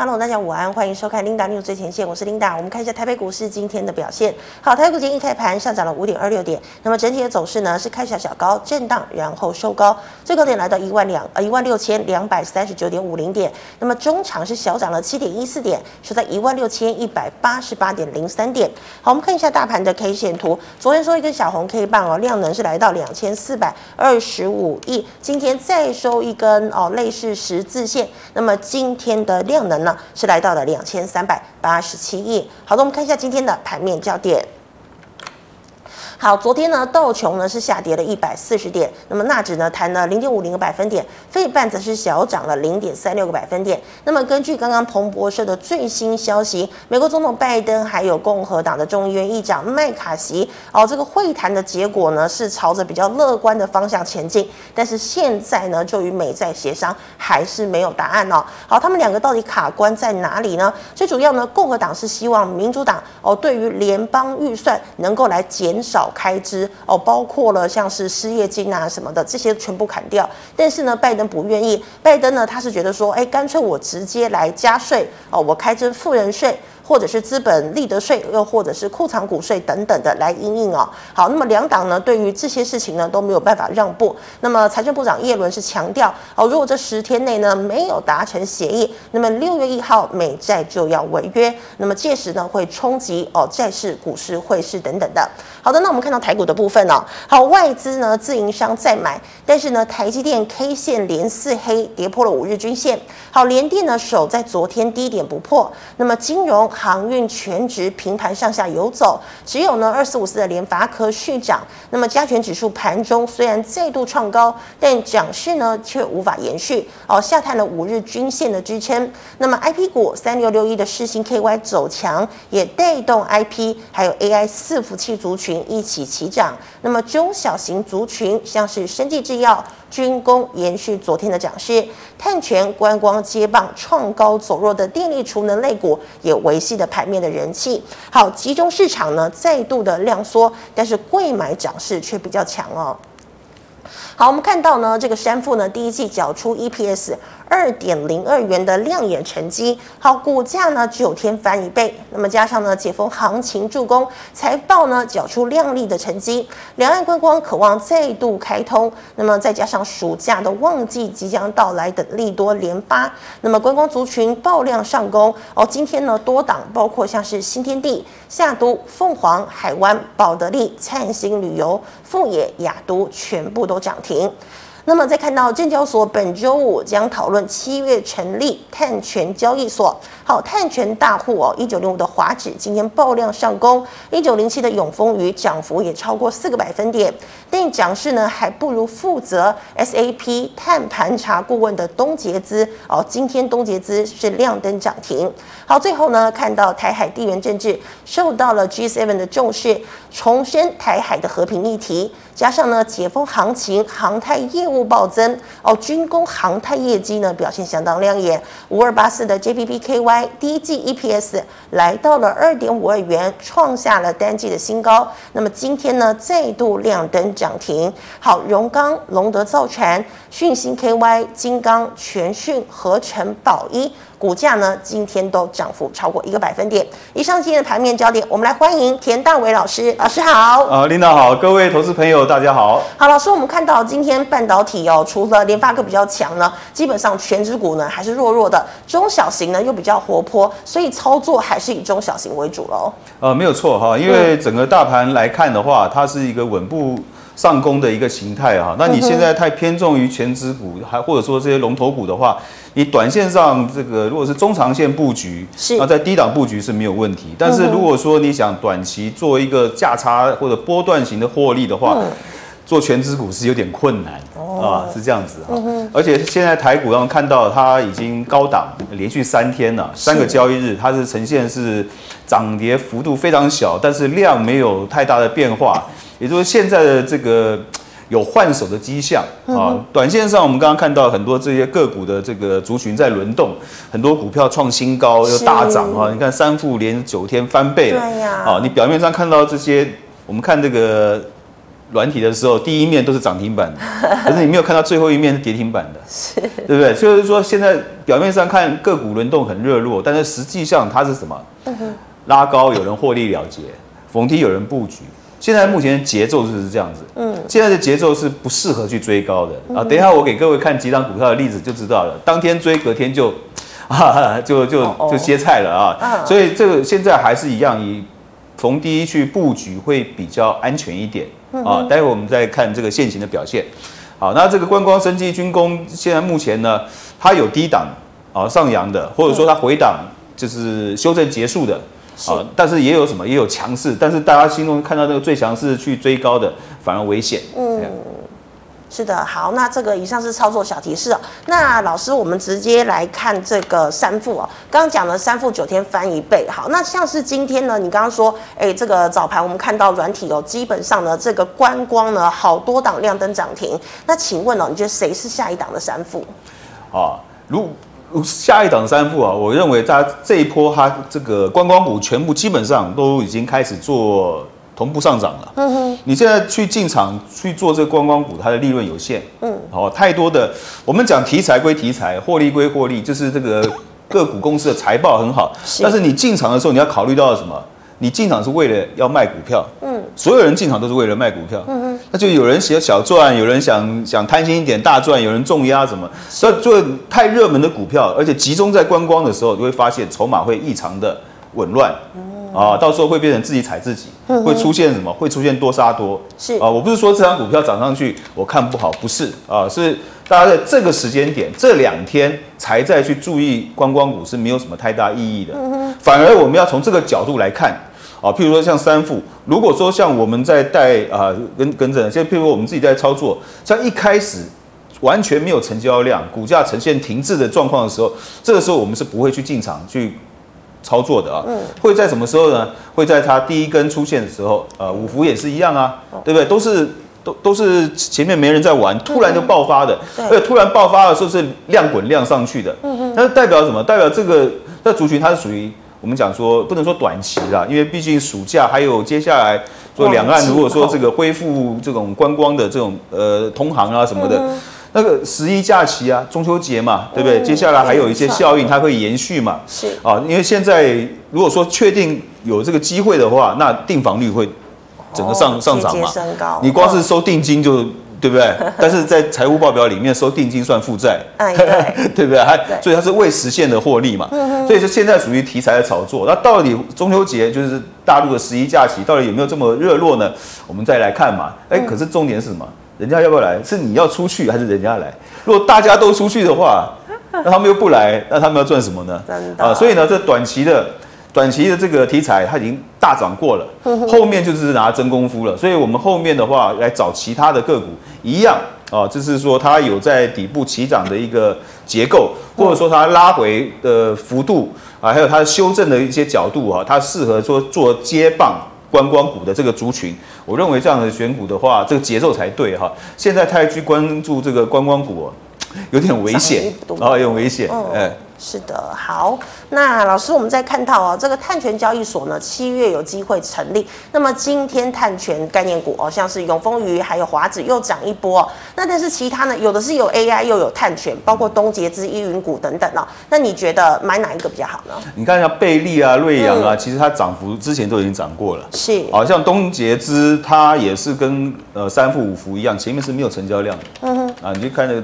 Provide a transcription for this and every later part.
Hello，大家午安，欢迎收看 Linda new 最前线，我是 Linda。我们看一下台北股市今天的表现。好，台北股今天一开盘上涨了五点二六点，那么整体的走势呢是开小小高震荡，然后收高，最高点来到一万两呃一万六千两百三十九点五零点。那么中场是小涨了七点一四点，收在一万六千一百八十八点零三点。好，我们看一下大盘的 K 线图，昨天收一根小红 K 棒哦，量能是来到两千四百二十五亿，今天再收一根哦类似十字线，那么今天的量能呢？是来到了两千三百八十七亿。好的，我们看一下今天的盘面焦点。好，昨天呢，道琼呢是下跌了一百四十点，那么纳指呢弹了零点五零个百分点，费半则是小涨了零点三六个百分点。那么根据刚刚彭博社的最新消息，美国总统拜登还有共和党的众议院议长麦卡锡哦，这个会谈的结果呢是朝着比较乐观的方向前进，但是现在呢就与美债协商还是没有答案哦。好，他们两个到底卡关在哪里呢？最主要呢，共和党是希望民主党哦对于联邦预算能够来减少。开支哦，包括了像是失业金啊什么的，这些全部砍掉。但是呢，拜登不愿意。拜登呢，他是觉得说，哎，干脆我直接来加税哦，我开征富人税。或者是资本利得税，又或者是库藏股税等等的来因应哦。好，那么两党呢，对于这些事情呢都没有办法让步。那么财政部长叶伦是强调哦，如果这十天内呢没有达成协议，那么六月一号美债就要违约。那么届时呢会冲击哦债市、股市、汇市等等的。好的，那我们看到台股的部分哦。好，外资呢自营商在买，但是呢台积电 K 线连四黑，跌破了五日均线。好，联电呢守在昨天低点不破。那么金融。航运全值平盘上下游走，只有呢二四五四的联发科续涨。那么加权指数盘中虽然再度创高，但涨势呢却无法延续哦，下探了五日均线的支撑。那么 I P 股三六六一的世芯 K Y 走强，也带动 I P 还有 A I 伺服器族群一起齐涨。那么中小型族群像是生技制药。军工延续昨天的涨势，碳权、观光接棒创高走弱的电力储能类股也维系了盘面的人气。好，集中市场呢再度的量缩，但是贵买涨势却比较强哦。好，我们看到呢这个山富呢第一季缴出 EPS。二点零二元的亮眼成绩，好，股价呢九天翻一倍，那么加上呢解封行情助攻，财报呢缴出亮丽的成绩，两岸观光渴望再度开通，那么再加上暑假的旺季即将到来等利多连发，那么观光族群爆量上攻哦，今天呢多档包括像是新天地、夏都、凤凰、海湾、宝德利、灿星旅游、富野、亚都全部都涨停。停那么再看到证交所本周五将讨论七月成立碳权交易所。好，碳权大户哦，一九零五的华指今天爆量上攻，一九零七的永丰余涨幅也超过四个百分点。但涨势呢还不如负责 SAP 碳盘查顾问的东捷资哦，今天东捷资是亮灯涨停。好，最后呢看到台海地缘政治受到了 G7 的重视，重申台海的和平议题。加上呢，解封行情，航太业务暴增哦，军工航太业绩呢表现相当亮眼。五二八四的 JPPKY 第一季 EPS 来到了二点五二元，创下了单季的新高。那么今天呢再度亮灯涨停。好，荣钢、龙德造船、讯芯 KY、金刚、全讯、合成、宝一。股价呢，今天都涨幅超过一个百分点。以上今天的盘面焦点，我们来欢迎田大伟老师。老师好。啊，领导好，各位投资朋友大家好。好，老师，我们看到今天半导体哦，除了联发科比较强呢，基本上全指股呢还是弱弱的，中小型呢又比较活泼，所以操作还是以中小型为主喽。呃，没有错哈，因为整个大盘来看的话，它是一个稳步上攻的一个形态啊。那你现在太偏重于全指股，还或者说这些龙头股的话。你短线上这个如果是中长线布局，是那在低档布局是没有问题。但是如果说你想短期做一个价差或者波段型的获利的话，嗯、做全值股是有点困难、哦、啊，是这样子啊。嗯、而且现在台股上看到它已经高档连续三天了，三个交易日它是呈现是涨跌幅度非常小，但是量没有太大的变化，也就是现在的这个。有换手的迹象啊！短线上，我们刚刚看到很多这些个股的这个族群在轮动，很多股票创新高又大涨啊！你看三富连九天翻倍了，对呀！啊，你表面上看到这些，我们看这个软体的时候，第一面都是涨停板的，可是你没有看到最后一面是跌停板的，是，对不对？就是说，现在表面上看个股轮动很热络，但是实际上它是什么？拉高有人获利了结，逢低有人布局。现在目前的节奏就是这样子，嗯，现在的节奏是不适合去追高的啊。等一下我给各位看几档股票的例子就知道了，当天追隔天就，啊，就就就歇菜了啊。所以这个现在还是一样，以逢低去布局会比较安全一点。啊，待会我们再看这个现行的表现。好，那这个观光、生技、军工，现在目前呢，它有低档啊上扬的，或者说它回档就是修正结束的啊，但是也有什么，也有强势，但是大家心中看到那个最强势去追高的，反而危险。嗯。是的，好，那这个以上是操作小提示哦。那老师，我们直接来看这个三副哦。刚刚讲了三副九天翻一倍，好，那像是今天呢，你刚刚说，哎，这个早盘我们看到软体哦，基本上呢，这个观光呢，好多档亮灯涨停。那请问哦，你觉得谁是下一档的三副？啊，如下一档三富啊，我认为它这一波它这个观光股全部基本上都已经开始做。同步上涨了。嗯哼，你现在去进场去做这个观光股，它的利润有限。嗯，好，太多的，我们讲题材归题材，获利归获利，就是这个个股公司的财报很好。是。但是你进场的时候，你要考虑到什么？你进场是为了要卖股票。嗯。所有人进场都是为了卖股票。嗯哼。那就有人想小赚，有人想想贪心一点大赚，有人重压什么？所以做太热门的股票，而且集中在观光的时候，你会发现筹码会异常的紊乱。嗯。啊，到时候会变成自己踩自己，会出现什么？会出现多杀多。是啊，我不是说这张股票涨上去我看不好，不是啊，是大家在这个时间点这两天才再去注意观光股是没有什么太大意义的。反而我们要从这个角度来看啊，譬如说像三副，如果说像我们在带啊跟跟着，像譬如说我们自己在操作，像一开始完全没有成交量，股价呈现停滞的状况的时候，这个时候我们是不会去进场去。操作的啊，会在什么时候呢？会在它第一根出现的时候，呃，五福也是一样啊，对不对？都是都都是前面没人在玩，突然就爆发的，而且突然爆发的时候是量滚量上去的，嗯，那代表什么？代表这个那族群它是属于我们讲说不能说短期啦，因为毕竟暑假还有接下来说两岸如果说这个恢复这种观光的这种呃通航啊什么的。那个十一假期啊，中秋节嘛，对不对？接下来还有一些效应，它会延续嘛。是啊，因为现在如果说确定有这个机会的话，那订房率会整个上上涨嘛。你光是收定金就对不对？但是在财务报表里面收定金算负债，对不对？还所以它是未实现的获利嘛。所以说现在属于题材的炒作。那到底中秋节就是大陆的十一假期，到底有没有这么热络呢？我们再来看嘛。哎，可是重点是什么？人家要不要来？是你要出去还是人家来？如果大家都出去的话，那他们又不来，那他们要赚什么呢？啊，所以呢，这短期的、短期的这个题材，它已经大涨过了，后面就是拿真功夫了。所以我们后面的话来找其他的个股，一样啊，就是说它有在底部起涨的一个结构，或者说它拉回的幅度啊，还有它修正的一些角度啊，它适合说做接棒。观光股的这个族群，我认为这样的选股的话，这个节奏才对哈。现在太去关注这个观光股，有点危险啊，有点危险，哎。是的，好，那老师，我们再看到哦，这个碳权交易所呢，七月有机会成立。那么今天碳权概念股哦，像是永丰鱼还有华子又涨一波哦。那但是其他呢，有的是有 AI 又有碳权，包括东杰之、依云股等等哦。那你觉得买哪一个比较好呢？你看一下贝利啊、瑞阳啊，嗯、其实它涨幅之前都已经涨过了。是，好像东杰之它也是跟呃三富五福一样，前面是没有成交量的。嗯哼，啊，你就看那个。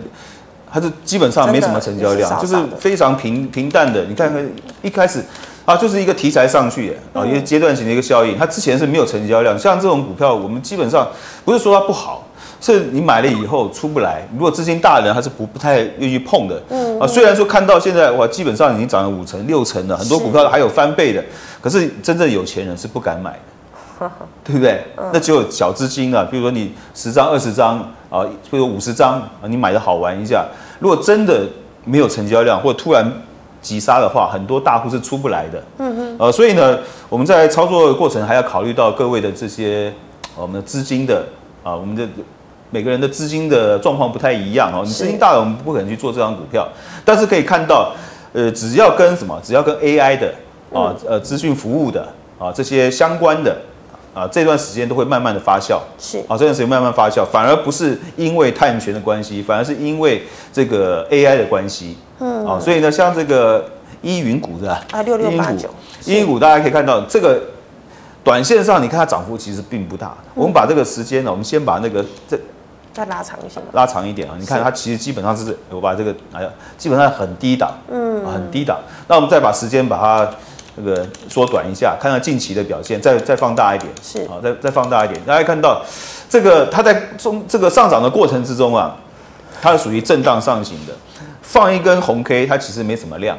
它是基本上没什么成交量，就是非常平平淡的。你看看一开始啊，就是一个题材上去啊，一个阶段性的一个效应。它之前是没有成交量，像这种股票，我们基本上不是说它不好，是你买了以后出不来。如果资金大的人，还是不不太愿意碰的。嗯啊，虽然说看到现在哇，基本上已经涨了五成六成了，很多股票还有翻倍的，可是真正有钱人是不敢买的，对不对？那只有小资金啊，比如说你十张二十张啊，比如五十张啊，你买的好玩一下。如果真的没有成交量，或突然急杀的话，很多大户是出不来的。嗯嗯。呃，所以呢，我们在操作的过程还要考虑到各位的这些我们的资金的啊，我们的每个人的资金的状况不太一样哦。你资金大了，我们不可能去做这张股票。但是可以看到，呃，只要跟什么，只要跟 AI 的啊，呃，资讯服务的啊，这些相关的啊，这段时间都会慢慢的发酵，是啊，这段时间慢慢发酵，反而不是因为碳权的关系，反而是因为这个 AI 的关系，嗯，啊，所以呢，像这个依云股的啊，六六八九，依云股大家可以看到这个。短线上，你看它涨幅其实并不大。嗯、我们把这个时间呢，我们先把那个这再拉长一些，拉长一点啊。你看它其实基本上是，我把这个哎呀，基本上很低档，嗯，很低档。那我们再把时间把它那个缩短一下，看看近期的表现，再再放大一点，是。啊，再再放大一点。大家看到这个它在中这个上涨的过程之中啊，它是属于震荡上行的。放一根红 K，它其实没什么量，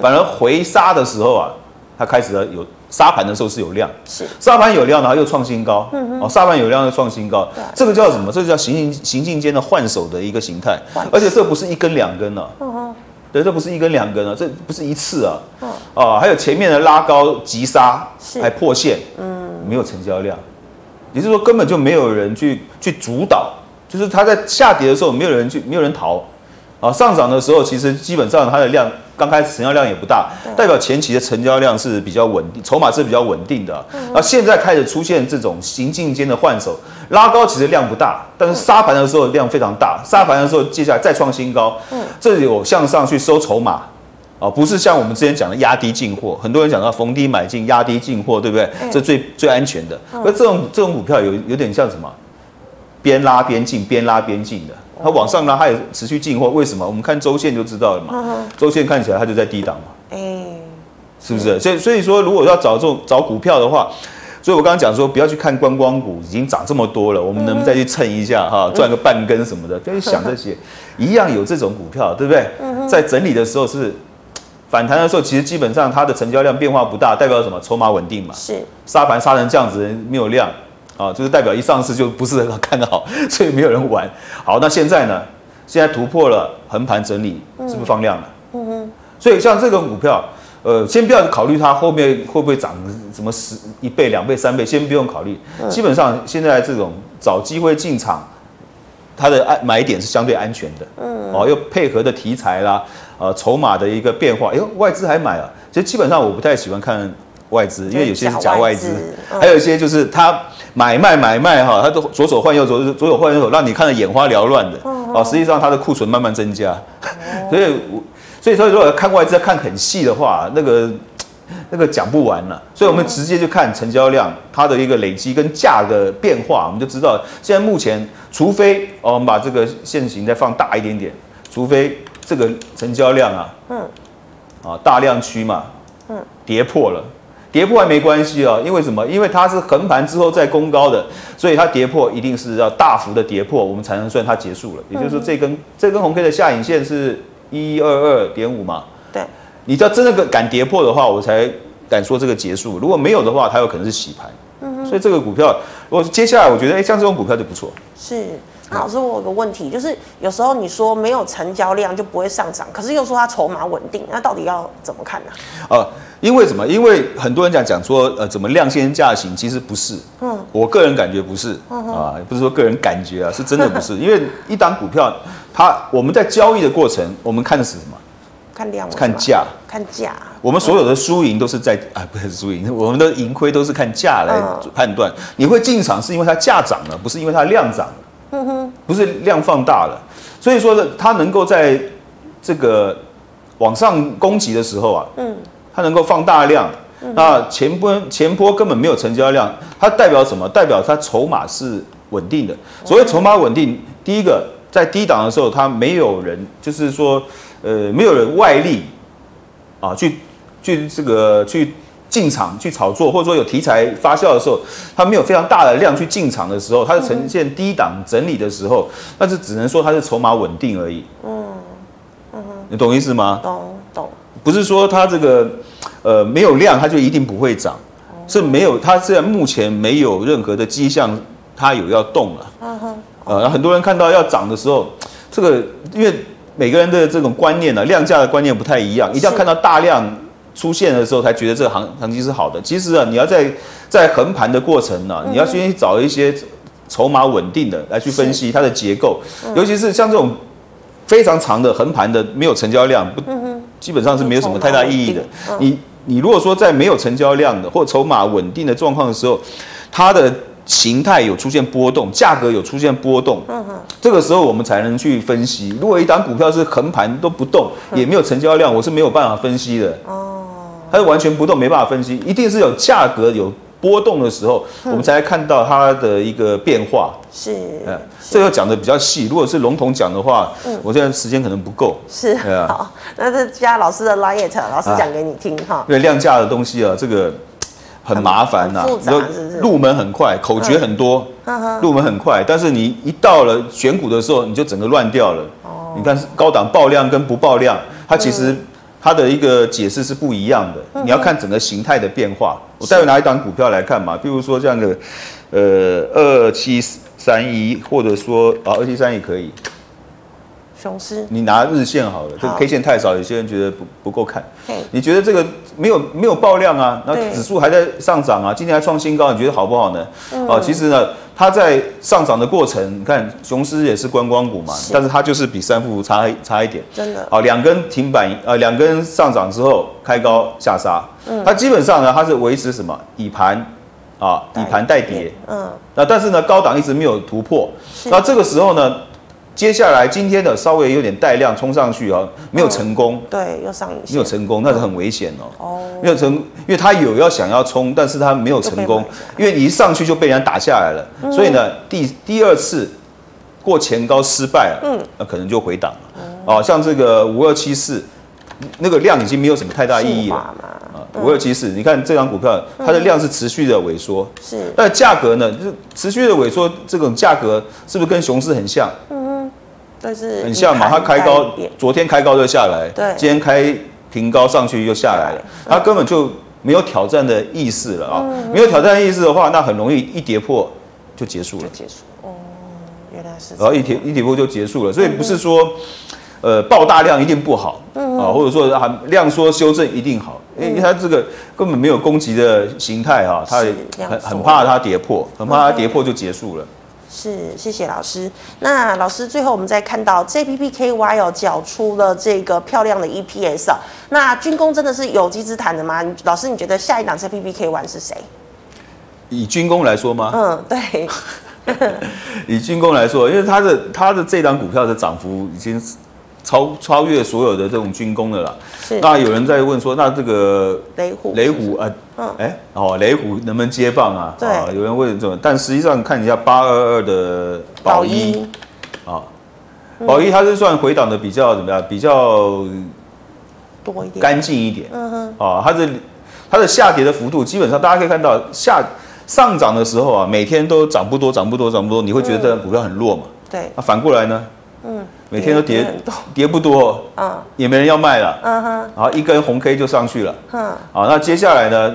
反而回杀的时候啊，它开始了有。沙盘的时候是有量，是。沙盘有量，然后又创新高，嗯哦，沙盘有量又创新高，这个叫什么？这个叫行行行进间的换手的一个形态，而且这不是一根两根了，嗯对，这不是一根两根啊，这不是一次啊，哦，还有前面的拉高急杀，还破线，嗯，没有成交量，也就是说根本就没有人去去主导，就是它在下跌的时候没有人去，没有人逃，啊，上涨的时候其实基本上它的量。刚开始成交量也不大，代表前期的成交量是比较稳定，筹码是比较稳定的。那现在开始出现这种行进间的换手，拉高其实量不大，但是杀盘的时候量非常大，杀盘的时候接下来再创新高，这有向上去收筹码，啊，不是像我们之前讲的压低进货，很多人讲到逢低买进，压低进货，对不对？这最最安全的。而这种这种股票有有点像什么？边拉边进，边拉边进的。它往上拉，它也持续进货，为什么？我们看周线就知道了嘛。周线看起来它就在低档嘛。哎，是不是？所以所以说，如果要找这种找股票的话，所以我刚刚讲说，不要去看观光股，已经涨这么多了，我们能不能再去蹭一下哈，赚个半根什么的？可以想这些，一样有这种股票，对不对？在整理的时候是反弹的时候，其实基本上它的成交量变化不大，代表什么？筹码稳定嘛。是。杀盘杀成这样子，没有量。啊，就是代表一上市就不是很 看好，所以没有人玩。好，那现在呢？现在突破了横盘整理，是不是放量了？嗯哼。所以像这个股票，呃，先不要考虑它后面会不会涨什么十一倍、两倍、三倍，先不用考虑。基本上现在这种找机会进场，它的安买点是相对安全的。嗯。哦，又配合的题材啦，呃，筹码的一个变化，哎呦，外资还买了。其实基本上我不太喜欢看外资，因为有些是假外资，还有一些就是他。买卖买卖哈，他都左手换右手，左手换右手，让你看得眼花缭乱的哦。实际上他的库存慢慢增加，所以所以说如果看外资看很细的话，那个那个讲不完了。所以我们直接就看成交量，它的一个累积跟价的变化，我们就知道现在目前，除非哦，我们把这个线型再放大一点点，除非这个成交量啊，嗯，啊大量区嘛，嗯，跌破了。跌破还没关系啊，因为什么？因为它是横盘之后再攻高的，所以它跌破一定是要大幅的跌破，我们才能算它结束了。也就是说，这根这根红 K 的下影线是一二二点五嘛？对。你要真的敢跌破的话，我才敢说这个结束。如果没有的话，它有可能是洗盘。嗯。所以这个股票，如果接下来我觉得，哎，像这种股票就不错。是。老师，我有个问题，就是有时候你说没有成交量就不会上涨，可是又说它筹码稳定，那到底要怎么看呢？呃。因为什么？因为很多人讲讲说，呃，怎么量先价行？其实不是。嗯。我个人感觉不是。嗯。啊，不是说个人感觉啊，是真的不是。因为一档股票，它我们在交易的过程，我们看的是什么？看量。看价。看价。我们所有的输赢都是在 啊，不是输赢，我们的盈亏都是看价来判断。你会进场是因为它价涨了，不是因为它量涨了。嗯哼。不是量放大了，所以说呢，它能够在这个往上攻击的时候啊，嗯。它能够放大量，那前波前波根本没有成交量，它代表什么？代表它筹码是稳定的。所谓筹码稳定，第一个在低档的时候，它没有人，就是说，呃，没有人外力啊，去去这个去进场去炒作，或者说有题材发酵的时候，它没有非常大的量去进场的时候，它是呈现低档整理的时候，那就只能说它是筹码稳定而已。嗯嗯，你懂意思吗？懂懂。不是说它这个，呃，没有量，它就一定不会涨，是没有，它现在目前没有任何的迹象，它有要动了。嗯哼。呃，很多人看到要涨的时候，这个因为每个人的这种观念呢，量价的观念不太一样，一定要看到大量出现的时候，才觉得这个行行情是好的。其实啊，你要在在横盘的过程呢，你要先去找一些筹码稳定的来去分析它的结构，尤其是像这种非常长的横盘的没有成交量不。基本上是没有什么太大意义的。你你如果说在没有成交量的或筹码稳定的状况的时候，它的形态有出现波动，价格有出现波动，嗯哼，这个时候我们才能去分析。如果一档股票是横盘都不动，也没有成交量，我是没有办法分析的。哦，它是完全不动，没办法分析，一定是有价格有波动的时候，我们才看到它的一个变化。是，嗯，这要讲的比较细。如果是笼统讲的话，嗯，我现在时间可能不够。是，好，那这加老师的 Light，老师讲给你听哈。因为量价的东西啊，这个。很麻烦呐，是不是？入门很快，口诀很多，入门很快，但是你一到了选股的时候，你就整个乱掉了。哦，你看高档爆量跟不爆量，它其实它的一个解释是不一样的。你要看整个形态的变化。我待会拿一档股票来看嘛，比如说这样的，呃，二七三一，或者说啊，二七三一可以。雄狮，你拿日线好了，这个 K 线太少，有些人觉得不不够看。你觉得这个没有没有爆量啊？那指数还在上涨啊，今天还创新高，你觉得好不好呢？哦，其实呢，它在上涨的过程，你看雄狮也是观光股嘛，但是它就是比三富差差一点。真的。啊，两根停板，呃，两根上涨之后开高下杀。嗯。它基本上呢，它是维持什么？底盘啊，底盘带跌。嗯。那但是呢，高档一直没有突破。那这个时候呢？接下来今天的稍微有点带量冲上去啊，没有成功，对，又上影线，没有成功，那是很危险哦。哦，没有成，因为他有要想要冲，但是他没有成功，因为你一上去就被人家打下来了，所以呢，第第二次过前高失败了，嗯，那可能就回档了。哦，像这个五二七四，那个量已经没有什么太大意义了。五二七四，你看这张股票，它的量是持续的萎缩，是，但价格呢，就持续的萎缩，这种价格是不是跟熊市很像？很像嘛，它开高，昨天开高就下来，对，今天开平高上去又下来了，它根本就没有挑战的意思了啊，没有挑战的意思的话，那很容易一跌破就结束了，结束哦，原来是，然后一跌一跌破就结束了，所以不是说，呃，爆大量一定不好，啊，或者说啊量缩修正一定好，因为它这个根本没有攻击的形态啊，它很很怕它跌破，很怕它跌破就结束了。是，谢谢老师。那老师最后我们再看到 JPPKY 哦，缴出了这个漂亮的 EPS 哦。那军工真的是有机之谈的吗？老师，你觉得下一档 JPPKY 是谁？以军工来说吗？嗯，对。以军工来说，因为它的它的这档股票的涨幅已经。超超越所有的这种军工的了，是。那有人在问说，那这个雷虎雷虎啊，嗯，哎，哦，雷虎能不能接棒啊？对，有人问这种，但实际上看一下八二二的宝一，啊，宝一它是算回档的比较怎么样？比较多一点，干净一点。嗯哼，啊，它是它的下跌的幅度，基本上大家可以看到下上涨的时候啊，每天都涨不多，涨不多，涨不多，你会觉得这股票很弱嘛？对。那反过来呢？嗯。每天都跌，跌不多，嗯，也没人要卖了，嗯哼，然后一根红 K 就上去了，嗯，好，那接下来呢，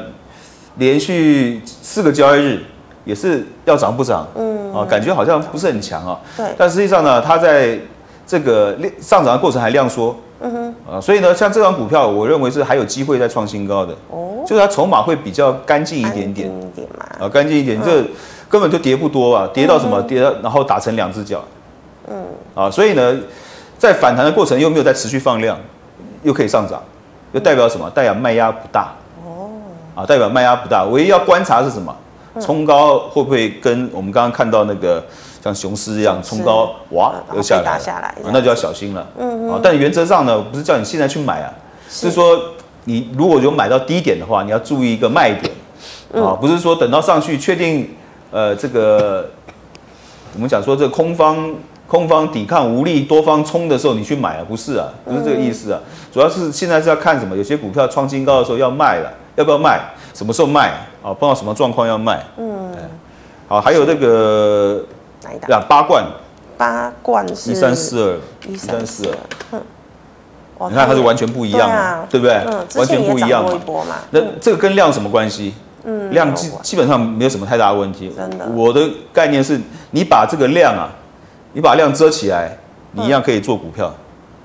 连续四个交易日也是要涨不涨，嗯，啊，感觉好像不是很强啊，对，但实际上呢，它在这个上涨的过程还量缩，嗯哼，啊，所以呢，像这张股票，我认为是还有机会再创新高的，哦，就是它筹码会比较干净一点点，干净一点嘛，啊，干净一点，这根本就跌不多啊，跌到什么？跌到然后打成两只脚。嗯，啊，所以呢，在反弹的过程又没有再持续放量，又可以上涨，又代表什么？代表卖压不大。哦，啊，代表卖压不大。唯一要观察是什么？冲高会不会跟我们刚刚看到那个像雄狮一样冲高，哇，又下来，那就要小心了。嗯，啊，但原则上呢，不是叫你现在去买啊，是说你如果有买到低点的话，你要注意一个卖点。啊，不是说等到上去确定，呃，这个我们讲说这个空方。空方抵抗无力，多方冲的时候你去买啊？不是啊，不是这个意思啊。主要是现在是要看什么？有些股票创新高的时候要卖了，要不要卖？什么时候卖？啊，碰到什么状况要卖？嗯，好，还有那个哪一档？八冠，八冠是一三四二，一三四二。你看它是完全不一样嘛，对不对？完全不一样嘛。那这个跟量什么关系？嗯，量基基本上没有什么太大的问题。真的，我的概念是你把这个量啊。你把量遮起来，你一样可以做股票。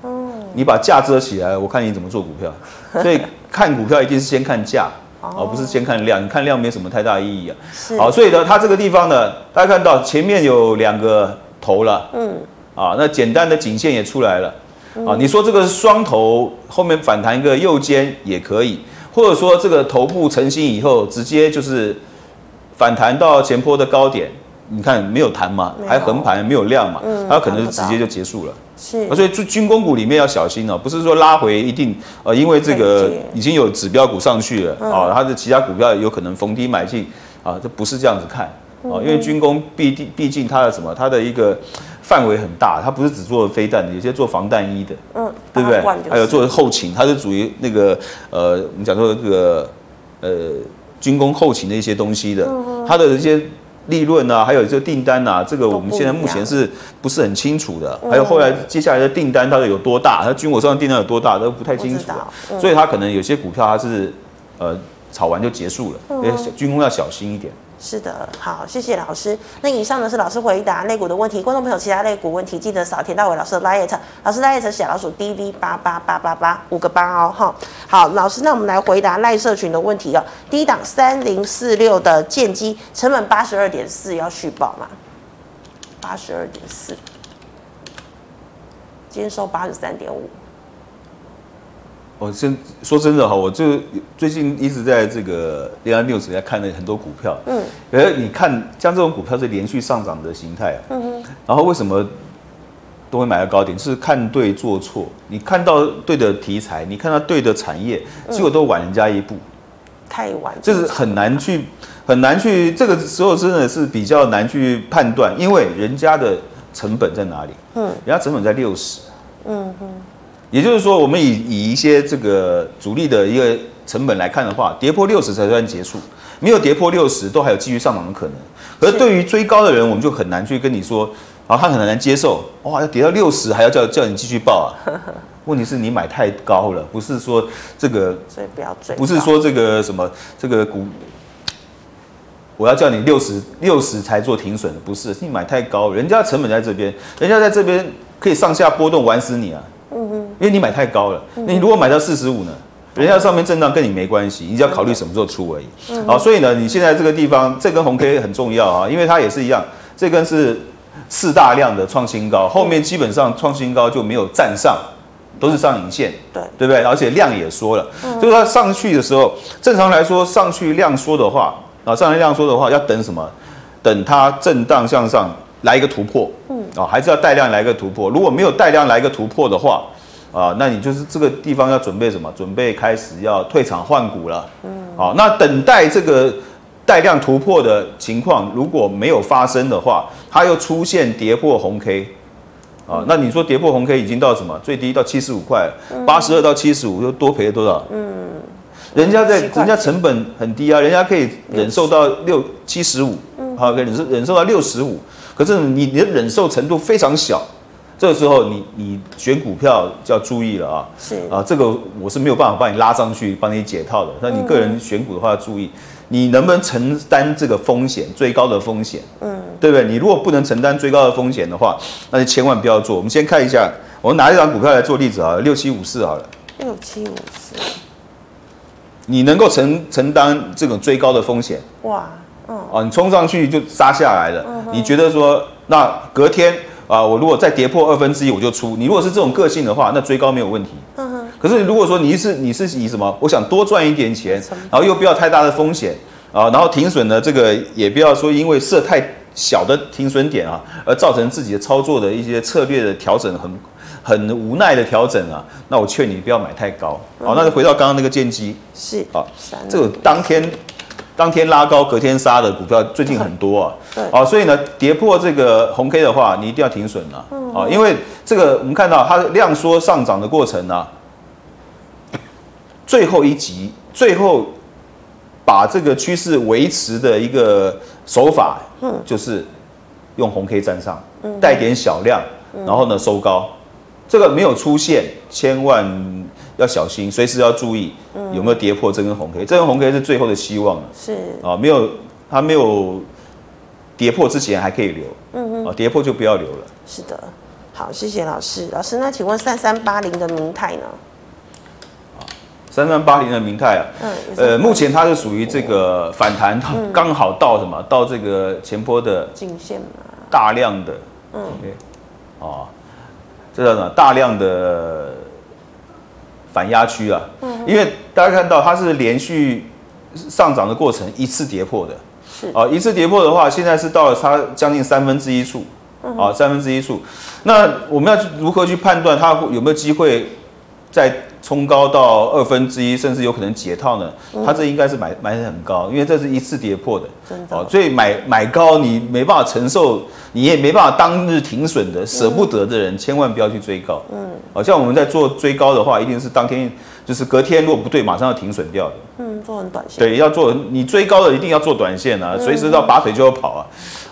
嗯，你把价遮起来，我看你怎么做股票。所以看股票一定是先看价，而不是先看量。你看量没什么太大意义啊。是。好，所以呢，它这个地方呢，大家看到前面有两个头了。嗯。啊，那简单的颈线也出来了。啊，你说这个是双头，后面反弹一个右肩也可以，或者说这个头部成型以后，直接就是反弹到前坡的高点，你看没有弹嘛，还横盘没有量嘛，嗯它可能就直接就结束了。是，所以军军工股里面要小心哦，不是说拉回一定呃，因为这个已经有指标股上去了啊、它的其他股票有可能逢低买进啊，这不是这样子看嗯。啊、哦，因为军工毕竟毕竟它的什么，它的一个范围很大，它不是只做飞弹的，有些做防弹衣的，嗯，对不对？还有做后勤，它是属于那个呃，我们讲说这个呃军工后勤的一些东西的，它的一些利润啊，还有这个订单啊，这个我们现在目前是不是很清楚的？还有后来接下来的订单到底有多大？它军火商的订单有多大都不太清楚所以它可能有些股票它是呃炒完就结束了，所以军工要小心一点。是的，好，谢谢老师。那以上呢是老师回答肋骨的问题，观众朋友其他肋骨问题记得扫田大伟老师的 liet，老师 liet 小老鼠 dv 八八八八八五个八哦，哈。好，老师，那我们来回答赖社群的问题哦。第一档三零四六的建机成本八十二点四要续报吗？八十二点四，今天收八十三点五。我先说真的哈，我就最近一直在这个联安 news 在看了很多股票，嗯，而你看像这种股票是连续上涨的形态啊，嗯哼，然后为什么都会买到高点？就是看对做错，你看到对的题材，你看到对的产业，结果都晚人家一步，太晚，就是很难去很难去，这个时候真的是比较难去判断，因为人家的成本在哪里？嗯，人家成本在六十，嗯哼。也就是说，我们以以一些这个主力的一个成本来看的话，跌破六十才算结束，没有跌破六十都还有继续上涨的可能。可是对于追高的人，我们就很难去跟你说，然后他很难接受，哇，要跌到六十还要叫叫你继续报啊？问题是你买太高了，不是说这个，所以不要追，不是说这个什么这个股，我要叫你六十六十才做停损，不是，你买太高，人家成本在这边，人家在这边可以上下波动玩死你啊。因为你买太高了，那你如果买到四十五呢？人家上面震荡跟你没关系，你只要考虑什么时候出而已。好，所以呢，你现在这个地方这根红 K 很重要啊，因为它也是一样，这根是四大量的创新高，后面基本上创新高就没有站上，都是上影线，对对不对？而且量也缩了，就是它上去的时候，正常来说上去量缩的话，啊，上来量缩的话要等什么？等它震荡向上来一个突破，嗯，啊，还是要带量来一个突破。如果没有带量来一个突破的话，啊，那你就是这个地方要准备什么？准备开始要退场换股了。嗯，好，那等待这个带量突破的情况如果没有发生的话，它又出现跌破红 K，啊，那你说跌破红 K 已经到什么？最低到七十五块，八十二到七十五，又多赔了多少？嗯，人家在人家成本很低啊，人家可以忍受到六七十五，好，忍受忍受到六十五，可是你你的忍受程度非常小。这个时候你，你你选股票就要注意了啊！是啊，这个我是没有办法帮你拉上去，帮你解套的。那你个人选股的话，要注意，你能不能承担这个风险，最高的风险？嗯，对不对？你如果不能承担最高的风险的话，那就千万不要做。我们先看一下，我们拿一张股票来做例子啊，六七五四好了。六七五四，你能够承承担这种追高的风险？哇，嗯，啊，你冲上去就杀下来了，你觉得说那隔天？啊，我如果再跌破二分之一我就出。你如果是这种个性的话，那追高没有问题。嗯哼。可是如果说你是你是以什么？我想多赚一点钱，然后又不要太大的风险啊，然后停损呢，这个也不要说因为设太小的停损点啊，而造成自己的操作的一些策略的调整很很无奈的调整啊。那我劝你不要买太高。好，那就回到刚刚那个建机。是。啊，这个当天。当天拉高，隔天杀的股票最近很多啊，对，啊，所以呢，跌破这个红 K 的话，你一定要停损了，啊，因为这个我们看到它量缩上涨的过程呢，最后一集，最后把这个趋势维持的一个手法，嗯，就是用红 K 站上，带点小量，然后呢收高，这个没有出现，千万。要小心，随时要注意有没有跌破这根红 K，嗯。这根红 K 是最后的希望了。是啊，没有它没有跌破之前还可以留。嗯嗯。啊，跌破就不要留了。是的，好，谢谢老师。老师，那请问三三八零的明泰呢？三三八零的明泰啊，嗯，呃，目前它是属于这个反弹，刚好到什么？到这个前坡的颈线嘛。大量的，嗯啊，这叫什么？大量的。反压区啊，因为大家看到它是连续上涨的过程，一次跌破的，是。啊，一次跌破的话，现在是到了它将近三分之一处，啊，三分之一处。那我们要如何去判断它有没有机会再冲高到二分之一，甚至有可能解套呢？它这应该是买买得很高，因为这是一次跌破的，真的。所以买买高你没办法承受，你也没办法当日停损的，舍不得的人，千万不要去追高。嗯，好像我们在做追高的话，一定是当天。就是隔天如果不对，马上要停损掉的。嗯，做很短线。对，要做你追高的一定要做短线啊，随时要拔腿就要跑啊。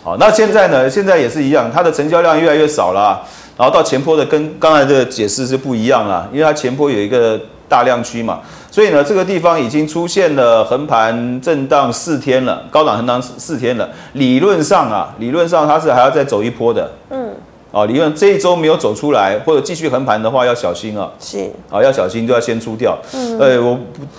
好，那现在呢？现在也是一样，它的成交量越来越少了，然后到前坡的跟刚才的解释是不一样了，因为它前坡有一个大量区嘛，所以呢，这个地方已经出现了横盘震荡四天了，高档横荡四天了。理论上啊，理论上它是还要再走一波的。嗯。哦，理论这一周没有走出来，或者继续横盘的话，要小心啊。是啊，要小心，就要先出掉。嗯，呃，我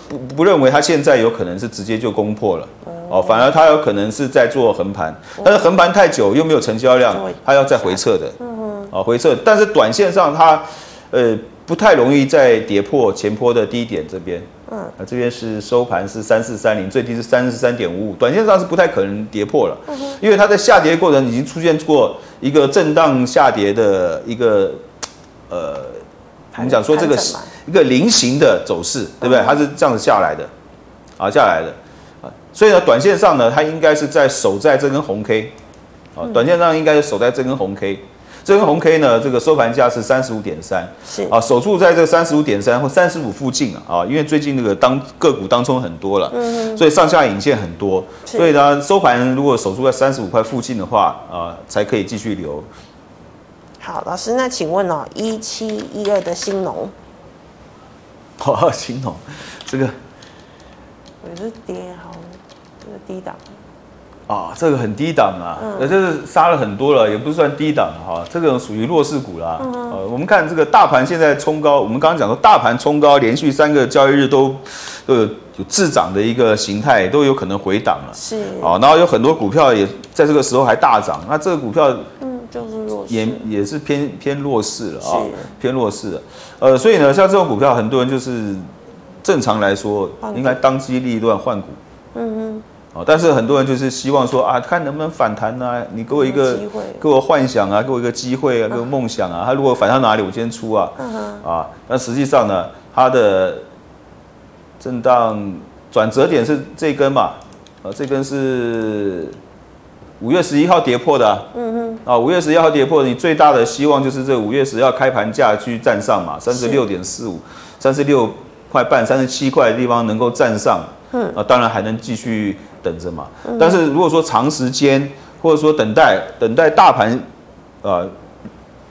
不不不认为它现在有可能是直接就攻破了。哦，反而它有可能是在做横盘，但是横盘太久又没有成交量，它要再回撤的。嗯嗯。啊，回撤，但是短线上它，呃，不太容易再跌破前坡的低点这边。嗯，啊，这边是收盘是三四三零，最低是三十三点五五，短线上是不太可能跌破了，因为它在下跌过程已经出现过一个震荡下跌的一个，呃，我们讲说这个一个菱形的走势，对不对？它是这样子下来的，啊，下来的，啊，所以呢，短线上呢，它应该是在守在这根红 K，啊，短线上应该是守在这根红 K。这根红 K 呢，这个收盘价是三十五点三，是啊，守住在这个三十五点三或三十五附近啊，啊，因为最近那个当个股当中很多了，嗯，所以上下影线很多，所以呢，收盘如果守住在三十五块附近的话，啊，才可以继续留。好，老师，那请问哦，一七一二的新农，哦，新农，这个也是跌好，这个低档。啊，这个很低档啊，呃、嗯，这是杀了很多了，也不算低档哈、啊，这个属于弱势股啦。嗯、呃，我们看这个大盘现在冲高，我们刚刚讲说大盘冲高，连续三个交易日都都有有滞涨的一个形态，都有可能回档了。是。啊，然后有很多股票也在这个时候还大涨，那这个股票嗯就是弱势，也也是偏偏弱势了啊，偏弱势了。呃，所以呢，像这种股票，很多人就是正常来说应该当机立断换股。嗯嗯。但是很多人就是希望说啊，看能不能反弹啊，你给我一个机会，给我幻想啊，给我一个机会啊，给我梦想啊。他如果反弹哪里，我先出啊。啊，但实际上呢，它的震荡转折点是这根嘛？啊，这根是五月十一号跌破的啊。嗯哼。啊，五月十一号跌破，你最大的希望就是这五月十一号开盘价去站上嘛，三十六点四五，三十六块半，三十七块的地方能够站上。嗯。啊，当然还能继续。等着嘛，但是如果说长时间或者说等待等待大盘，呃，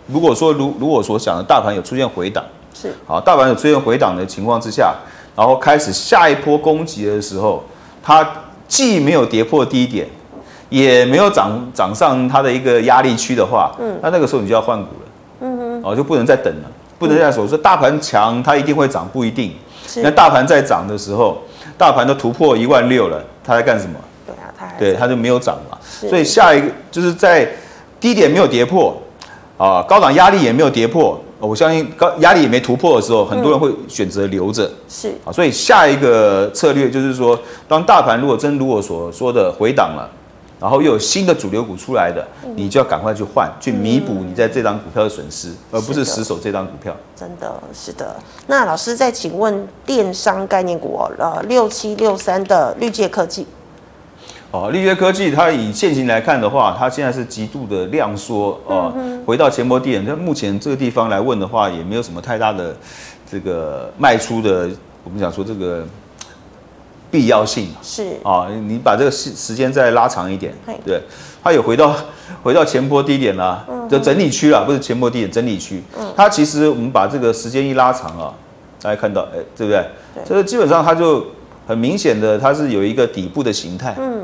如果说如如果所想的大盘有出现回档，是。好，大盘有出现回档的情况之下，然后开始下一波攻击的时候，它既没有跌破低点，也没有涨涨上它的一个压力区的话，嗯，那那个时候你就要换股了，嗯哼，哦，就不能再等了，不能再说说大盘强它一定会涨，不一定，那大盘在涨的时候。大盘都突破一万六了，它在干什么？对啊，它对它就没有涨嘛。所以下一个就是在低点没有跌破啊，高档压力也没有跌破，我相信高压力也没突破的时候，很多人会选择留着。是啊，所以下一个策略就是说，当大盘如果真如我所说的回档了。然后又有新的主流股出来的，你就要赶快去换，去弥补你在这张股票的损失，而不是死守这张股票。真的是的。那老师再请问电商概念股哦，呃，六七六三的绿界科技。哦，绿界科技它以现行来看的话，它现在是极度的量缩啊，回到前波低点。那目前这个地方来问的话，也没有什么太大的这个卖出的，我们讲说这个。必要性是啊，你把这个时时间再拉长一点，对，它有回到回到前波低点了，就整理区了，不是前波低点，整理区。它其实我们把这个时间一拉长啊，大家看到，哎，对不对？这个基本上它就很明显的，它是有一个底部的形态。嗯。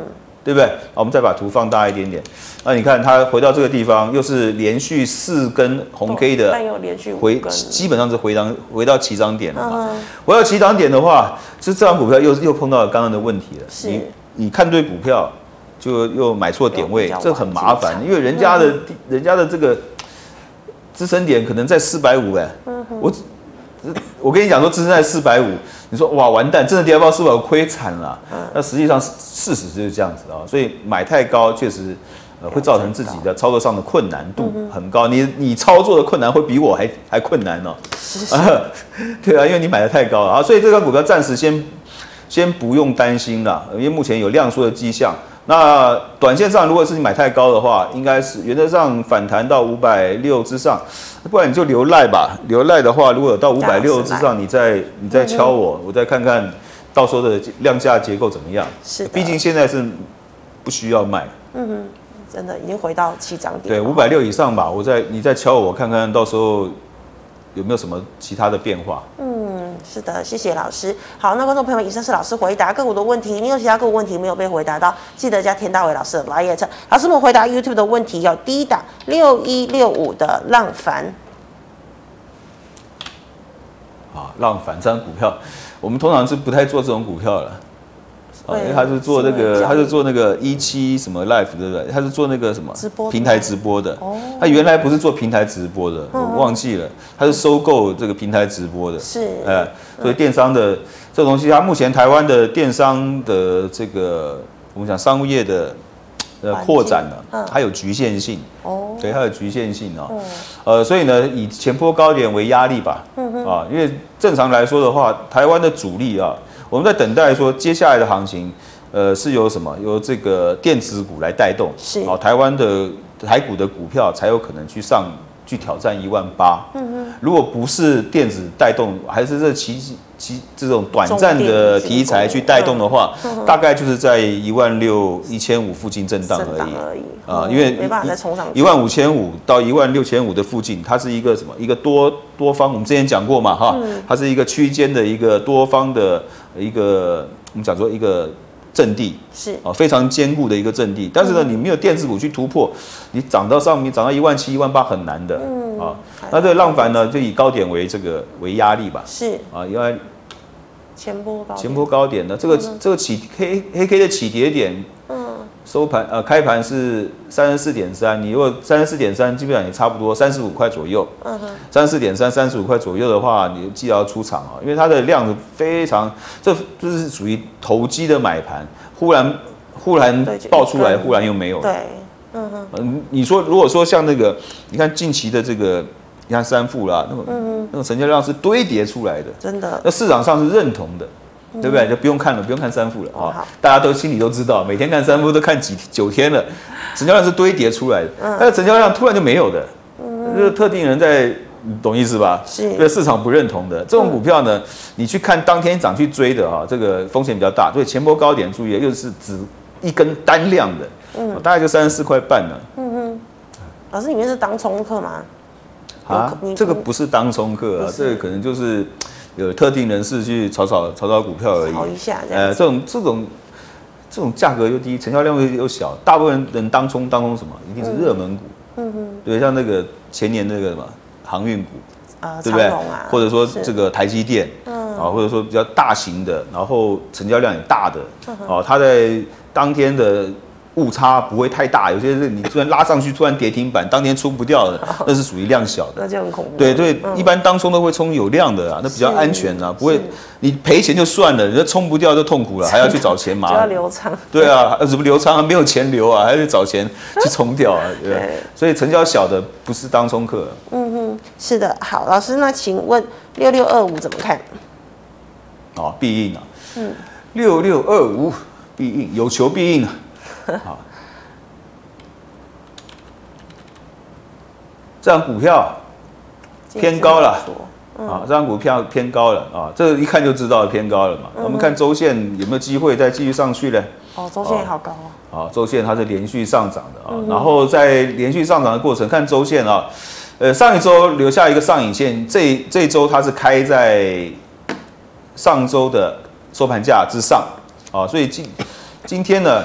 对不对？我们再把图放大一点点。那你看它回到这个地方，又是连续四根红 K 的，但又连续回，基本上是回档回到起涨点了嘛。回到起涨点的话，其实这张股票又又碰到了刚刚的问题了。你你看对股票，就又买错点位，这很麻烦，因为人家的人家的这个支撑点可能在四百五哎，我我跟你讲说支撑在四百五，你说哇完蛋，真的跌到四百五亏惨了。那实际上事实就是这样子啊，所以买太高确实呃会造成自己的操作上的困难度很高。你你操作的困难会比我还还困难哦。是是 对啊，因为你买的太高了啊，所以这个股票暂时先先不用担心了，因为目前有量缩的迹象。那短线上，如果是你买太高的话，应该是原则上反弹到五百六之上，不然你就留赖吧。留赖的话，如果有到五百六之上，你再你再敲我，嗯、我再看看到时候的量价结构怎么样。是，毕竟现在是不需要卖。嗯哼，真的已经回到起涨点。对，五百六以上吧，我再你再敲我，看看到时候有没有什么其他的变化。嗯。是的，谢谢老师。好，那观众朋友，以上是老师回答个股的问题。你有其他个股问题没有被回答到，记得加田大伟老师的来也。老师们回答 YouTube 的问题有第一档六一六五的浪凡。啊，浪凡这张股票，我们通常是不太做这种股票了。因为他是做那个，他是做那个一期什么 life 对不对？他是做那个什么直播平台直播的。哦。他原来不是做平台直播的，我忘记了。他是收购这个平台直播的。是。哎，所以电商的这个东西，它目前台湾的电商的这个我们讲商业的呃扩展呢，它有局限性。哦。对，它有局限性啊。呃，所以呢，以前波高点为压力吧。嗯啊，因为正常来说的话，台湾的主力啊。我们在等待说接下来的行情，呃，是由什么？由这个电子股来带动，是哦，台湾的台股的股票才有可能去上去挑战一万八。嗯嗯。如果不是电子带动，还是这其其这种短暂的题材去带动的话，大概就是在一万六一千五附近震荡而已。而已啊，因为没办法再冲上一万五千五到一万六千五的附近，它是一个什么？一个多多方，我们之前讲过嘛，哈，它是一个区间的一个多方的。一个我们讲说一个阵地是啊，非常坚固的一个阵地。但是呢，你没有电子股去突破，你涨到上面涨到一万七、一万八很难的嗯啊。那这个浪凡呢，就以高点为这个为压力吧。是啊，因为前波高前波高点呢，这个这个起黑黑 K 的起跌点。收盘呃，开盘是三十四点三，你如果三十四点三，基本上也差不多三十五块左右。嗯哼，三十四点三，三十五块左右的话，你就记得要出场啊，因为它的量非常，这就是属于投机的买盘，忽然忽然爆出来，忽然又没有。对，嗯哼，嗯，你说如果说像那个，你看近期的这个，你看三富啦，那个那个成交量是堆叠出来的，真的，那市场上是认同的。对不对？就不用看了，不用看三副了啊！好大家都心里都知道，每天看三副都看几九天了，成交量是堆叠出来的，但是成交量突然就没有的，嗯，就是特定人在，懂意思吧？是，对市场不认同的这种股票呢，你去看当天涨去追的啊，这个风险比较大，所以前波高点注意，又是指一根单量的，嗯，大概就三十四块半了。嗯嗯，老师里面是当冲客吗？啊，这个不是当冲客啊，这个可能就是。有特定人士去炒炒炒炒股票而已，炒一下这样。呃，这种这种这种价格又低，成交量又又小，大部分人当冲当冲什么？一定是热门股。嗯嗯。对，像那个前年那个什么航运股，啊，对不对？或者说这个台积电，嗯，啊，或者说比较大型的，然后成交量也大的，哦，它在当天的。误差不会太大，有些是你突然拉上去，突然跌停板，当天出不掉的，那是属于量小的，那就很恐怖。对对，一般当冲都会冲有量的啊，那比较安全啊，不会你赔钱就算了，人家冲不掉就痛苦了，还要去找钱嘛。要留仓。对啊，怎么留仓啊？没有钱留啊，还要去找钱去 冲掉啊？对。所以成交小的不是当冲客。嗯哼，是的。好，老师，那请问六六二五怎么看？哦，必应啊。嗯。六六二五必应，有求必应啊。好，这张股票偏高了啊！这张股票偏高了啊！这个一看就知道偏高了嘛。我们看周线有没有机会再继续上去呢？哦，周线也好高哦。啊，周线它是连续上涨的啊。然后在连续上涨的过程，看周线啊，呃，上一周留下一个上影线，这这周它是开在上周的收盘价之上啊，所以今今天呢？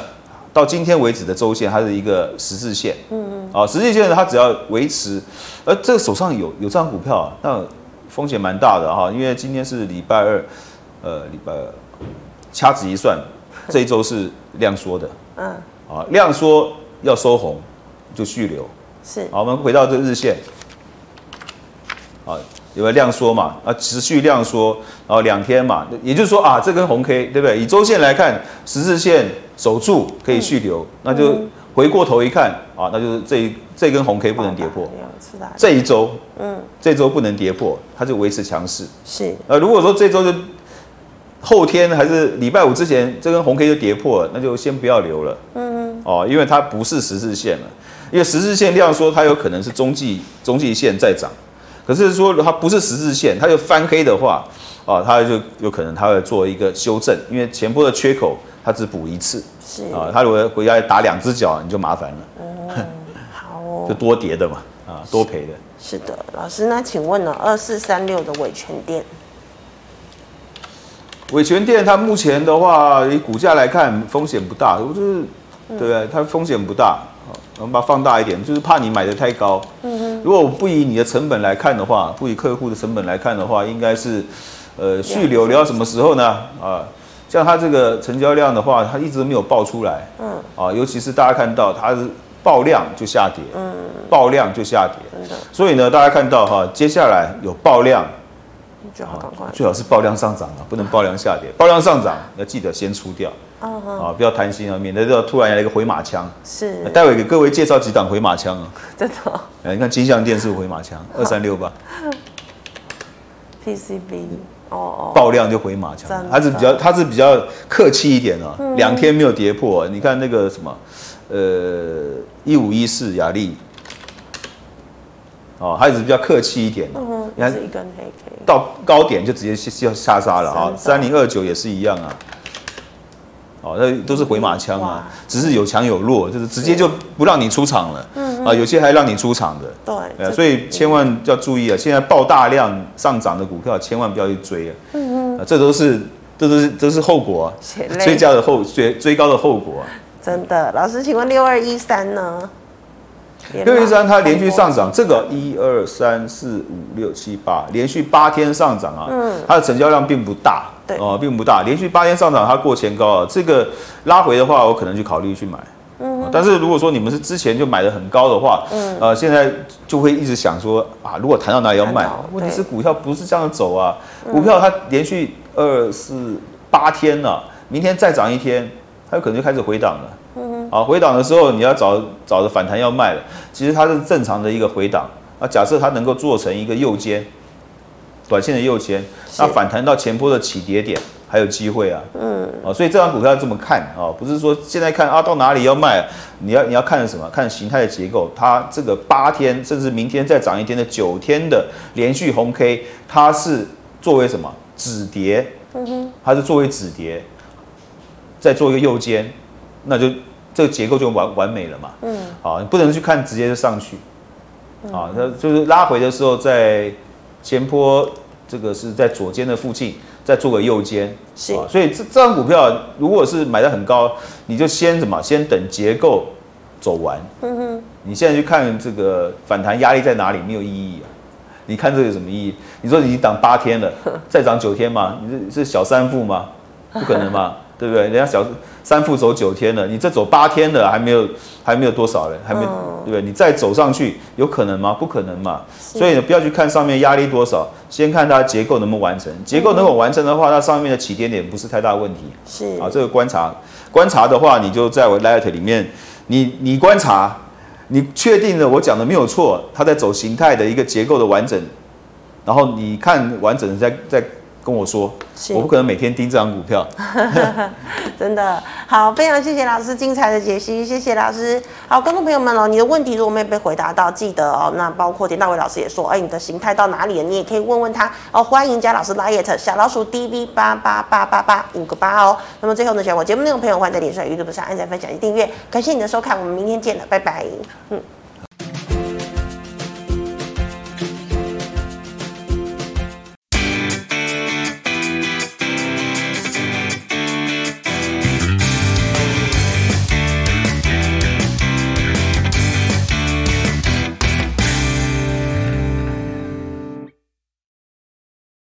到今天为止的周线，它是一个十字线。嗯嗯。啊，十字线呢，它只要维持，而这个手上有有这张股票啊，那风险蛮大的哈，因为今天是礼拜二，呃，礼拜二，掐指一算，这一周是量缩的。嗯。啊，量缩要收红，就续留。是。好，我们回到这个日线。啊，有没有量缩嘛？啊，持续量缩，然后两天嘛，也就是说啊，这根红 K 对不对？以周线来看，十字线守住可以续留，嗯、那就回过头一看啊，那就是这一这根红 K 不能跌破。这一周，嗯，这周不能跌破，它就维持强势。是。呃，如果说这周就后天还是礼拜五之前这根红 K 就跌破了，那就先不要留了。嗯。哦，因为它不是十字线了，因为十字线量说，它有可能是中继中继线在涨。可是说它不是十字线，它就翻黑的话，啊，它就有可能它会做一个修正，因为前波的缺口它只补一次，是啊，它如果回家打两只脚，你就麻烦了，嗯，好哦，就多叠的嘛，啊，多赔的。是的，老师，那请问呢，二四三六的伟诠电，伟诠电它目前的话，以股价来看风险不大，就是对不对？它风险不大。我们把它放大一点，就是怕你买的太高。嗯哼。如果不以你的成本来看的话，不以客户的成本来看的话，应该是，呃，续留留到什么时候呢？啊，像它这个成交量的话，它一直都没有爆出来。嗯。啊，尤其是大家看到它是爆量就下跌。嗯。爆量就下跌。所以呢，大家看到哈，接下来有爆量，最好赶快，最好是爆量上涨啊，不能爆量下跌。爆量上涨要记得先出掉。啊，不要贪心啊，免得这突然来一个回马枪。是，待会给各位介绍几档回马枪啊。真的。哎，你看金像电是回马枪，二三六八。PCB，哦哦。爆量就回马枪，它是比较，它是比较客气一点啊。两天没有跌破，你看那个什么，呃，一五一四雅丽。哦，还是比较客气一点的。你看一根黑 K。到高点就直接下下杀了啊，三零二九也是一样啊。哦，那都是回马枪啊，只是有强有弱，就是直接就不让你出场了。嗯，啊，有些还让你出场的。对，所以千万要注意啊！现在爆大量上涨的股票，千万不要去追啊。嗯嗯，这都是，这都是，这是后果啊。追加的后追追高的后果啊。真的，老师，请问六二一三呢？六一三它连续上涨，这个一二三四五六七八连续八天上涨啊。嗯，它的成交量并不大。对哦，并不大，连续八天上涨，它过前高啊。这个拉回的话，我可能就考虑去买。嗯，但是如果说你们是之前就买的很高的话，嗯，呃，现在就会一直想说啊，如果谈到哪里要卖？问题是股票不是这样走啊，股票它连续二四八天了，明天再涨一天，它有可能就开始回档了。嗯，啊，回档的时候你要找找着反弹要卖了，其实它是正常的一个回档啊。假设它能够做成一个右肩。短线的右肩，那反弹到前波的起跌点还有机会啊。嗯，啊，所以这张股票要这么看啊，不是说现在看啊到哪里要卖，你要你要看什么？看形态的结构，它这个八天甚至明天再涨一天的九天的连续红 K，它是作为什么止跌？嗯哼，它是作为止跌，再做一个右肩，那就这个结构就完完美了嘛。嗯，啊，你不能去看直接就上去，啊，那就是拉回的时候在。前坡这个是在左肩的附近，再做个右肩，是啊，所以这这张股票如果是买的很高，你就先什么，先等结构走完。嗯哼，你现在去看这个反弹压力在哪里，没有意义啊。你看这个有什么意义？你说你涨八天了，再涨九天吗？你是是小三富吗？不可能嘛，对不对？人家小三副走九天了，你这走八天了还没有还没有多少人，还没对不对？你再走上去有可能吗？不可能嘛。所以呢，不要去看上面压力多少，先看它结构能不能完成。结构能否完成的话，那上面的起点点不是太大问题。是啊，这个观察观察的话，你就在我 Light 里面，你你观察，你确定了我讲的没有错，它在走形态的一个结构的完整，然后你看完整的再再。跟我说，我不可能每天盯这张股票，真的好，非常谢谢老师精彩的解析，谢谢老师。好，观众朋友们哦，你的问题如果没有被回答到，记得哦，那包括田大伟老师也说，哎，你的形态到哪里了？你也可以问问他哦。欢迎加老师 LINE 小老鼠 DV 八八八八八五个八哦。那么最后呢，喜欢我节目内容的朋友，欢迎在脸书、YouTube 上按赞、分享及订阅。感谢你的收看，我们明天见了，拜拜。嗯。